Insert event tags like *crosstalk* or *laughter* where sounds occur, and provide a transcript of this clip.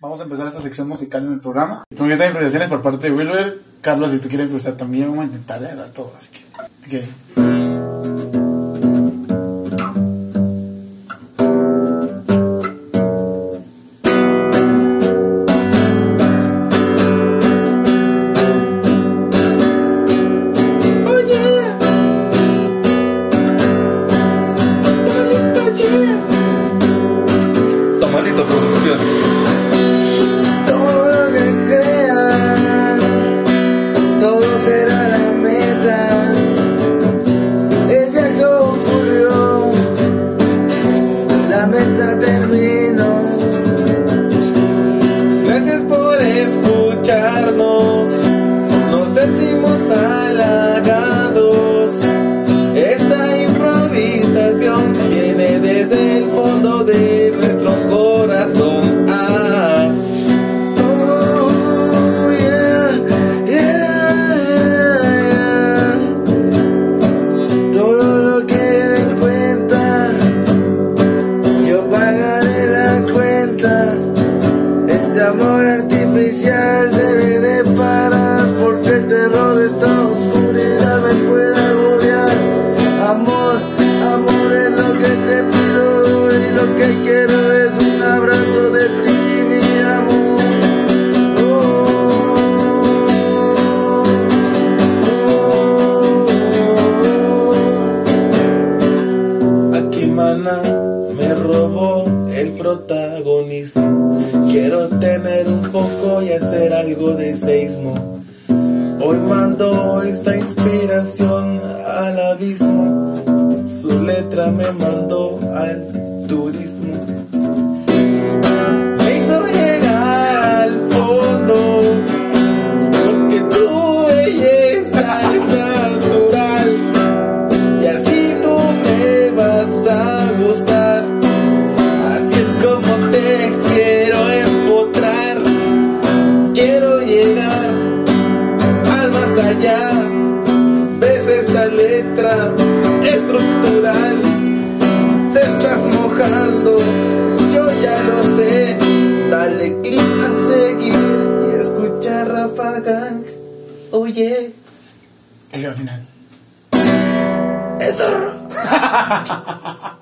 Vamos a empezar esta sección musical en el programa. Con estas improvisaciones por parte de Wilber. Carlos, si tú quieres improvisar también, vamos a intentar leer a todo. Así que, ok. Tamalito sentimos halagados. Esta improvisación viene desde el fondo de nuestro corazón. Ah, Oh. Todo lo que den cuenta, yo pagaré la cuenta. Este amor artificial debe de parar me robó el protagonismo. Quiero tener un poco y hacer algo de seismo. Hoy mando esta inspiración al abismo. Su letra me mandó al turismo. Gustar. Así es como te quiero empotrar. Quiero llegar al más allá. Ves esta letra estructural. Te estás mojando, yo ya lo sé. Dale clic a seguir y escucha Rafa Gang. Oye, El al final. Edor. *laughs*